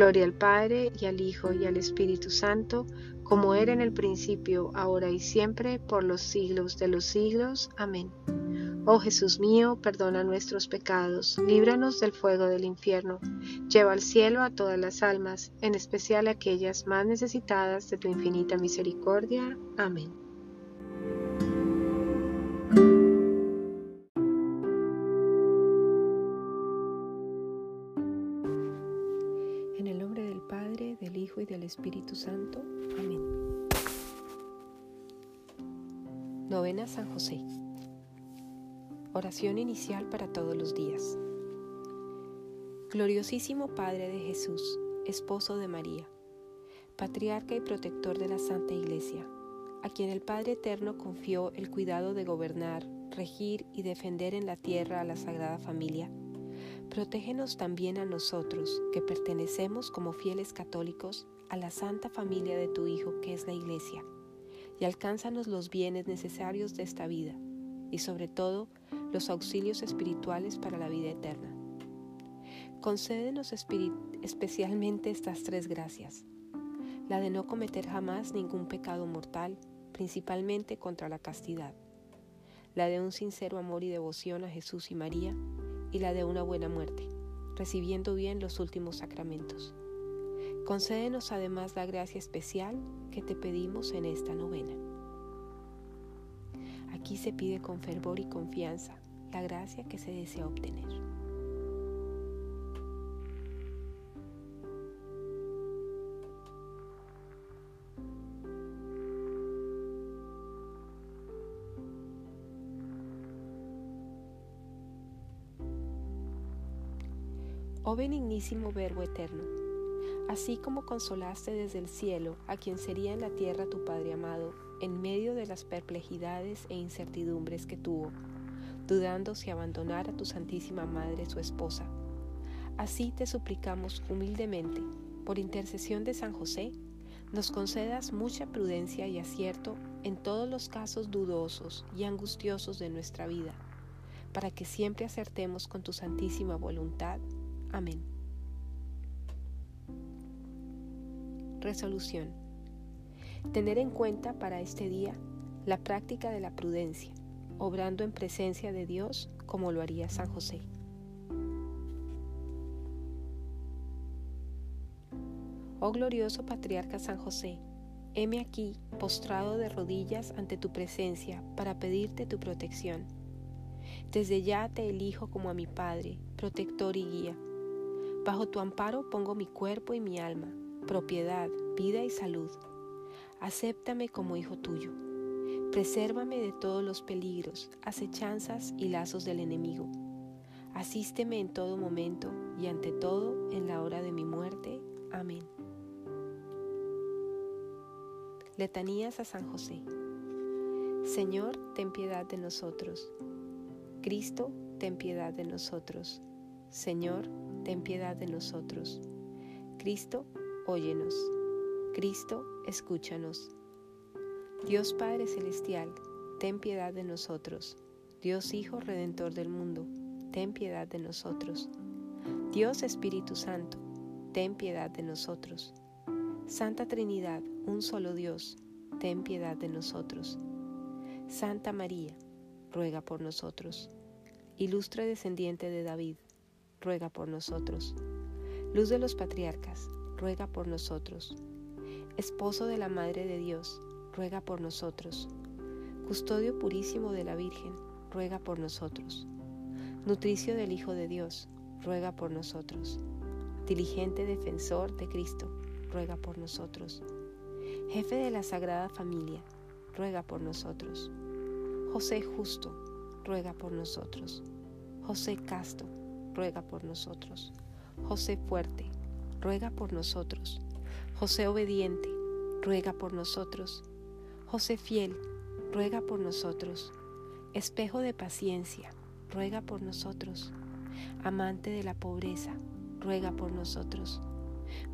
Gloria al Padre, y al Hijo, y al Espíritu Santo, como era en el principio, ahora y siempre, por los siglos de los siglos. Amén. Oh Jesús mío, perdona nuestros pecados, líbranos del fuego del infierno, lleva al cielo a todas las almas, en especial aquellas más necesitadas de tu infinita misericordia. Amén. Espíritu Santo. Amén. Novena San José. Oración inicial para todos los días. Gloriosísimo Padre de Jesús, esposo de María, patriarca y protector de la Santa Iglesia, a quien el Padre Eterno confió el cuidado de gobernar, regir y defender en la tierra a la Sagrada Familia Protégenos también a nosotros, que pertenecemos como fieles católicos a la santa familia de tu Hijo, que es la Iglesia, y alcánzanos los bienes necesarios de esta vida, y sobre todo los auxilios espirituales para la vida eterna. Concédenos especialmente estas tres gracias, la de no cometer jamás ningún pecado mortal, principalmente contra la castidad, la de un sincero amor y devoción a Jesús y María, y la de una buena muerte, recibiendo bien los últimos sacramentos. Concédenos además la gracia especial que te pedimos en esta novena. Aquí se pide con fervor y confianza la gracia que se desea obtener. Oh benignísimo Verbo eterno, así como consolaste desde el cielo a quien sería en la tierra tu Padre amado, en medio de las perplejidades e incertidumbres que tuvo, dudando si abandonar a tu Santísima Madre su esposa. Así te suplicamos humildemente, por intercesión de San José, nos concedas mucha prudencia y acierto en todos los casos dudosos y angustiosos de nuestra vida, para que siempre acertemos con tu santísima voluntad Amén. Resolución. Tener en cuenta para este día la práctica de la prudencia, obrando en presencia de Dios como lo haría San José. Oh glorioso patriarca San José, heme aquí postrado de rodillas ante tu presencia para pedirte tu protección. Desde ya te elijo como a mi Padre, protector y guía Bajo tu amparo pongo mi cuerpo y mi alma, propiedad, vida y salud. Acéptame como hijo tuyo. Presérvame de todos los peligros, acechanzas y lazos del enemigo. Asísteme en todo momento y ante todo en la hora de mi muerte. Amén. Letanías a San José. Señor, ten piedad de nosotros. Cristo, ten piedad de nosotros. Señor, ten piedad de nosotros. Cristo, óyenos. Cristo, escúchanos. Dios Padre Celestial, ten piedad de nosotros. Dios Hijo Redentor del mundo, ten piedad de nosotros. Dios Espíritu Santo, ten piedad de nosotros. Santa Trinidad, un solo Dios, ten piedad de nosotros. Santa María, ruega por nosotros. Ilustre descendiente de David, ruega por nosotros. Luz de los patriarcas, ruega por nosotros. Esposo de la Madre de Dios, ruega por nosotros. Custodio purísimo de la Virgen, ruega por nosotros. Nutricio del Hijo de Dios, ruega por nosotros. Diligente defensor de Cristo, ruega por nosotros. Jefe de la Sagrada Familia, ruega por nosotros. José Justo, ruega por nosotros. José Casto, ruega por nosotros. José fuerte, ruega por nosotros. José obediente, ruega por nosotros. José fiel, ruega por nosotros. Espejo de paciencia, ruega por nosotros. Amante de la pobreza, ruega por nosotros.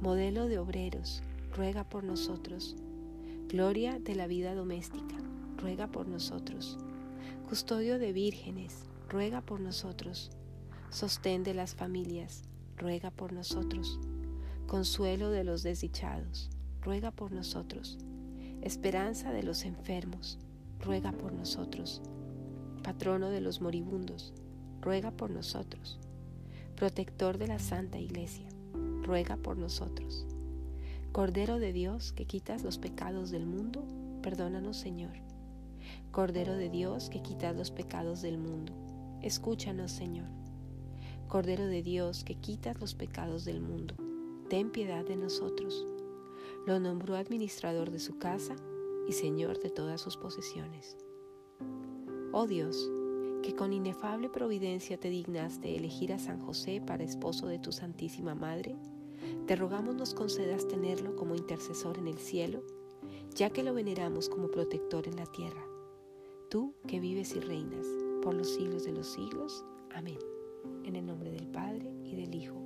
Modelo de obreros, ruega por nosotros. Gloria de la vida doméstica, ruega por nosotros. Custodio de vírgenes, ruega por nosotros sostén de las familias, ruega por nosotros. Consuelo de los desdichados, ruega por nosotros. Esperanza de los enfermos, ruega por nosotros. Patrono de los moribundos, ruega por nosotros. Protector de la Santa Iglesia, ruega por nosotros. Cordero de Dios que quitas los pecados del mundo, perdónanos Señor. Cordero de Dios que quitas los pecados del mundo, escúchanos Señor. Cordero de Dios que quitas los pecados del mundo, ten piedad de nosotros. Lo nombró administrador de su casa y señor de todas sus posesiones. Oh Dios, que con inefable providencia te dignaste elegir a San José para esposo de tu Santísima Madre, te rogamos nos concedas tenerlo como intercesor en el cielo, ya que lo veneramos como protector en la tierra. Tú que vives y reinas por los siglos de los siglos. Amén. En el nombre del Padre, y del Hijo,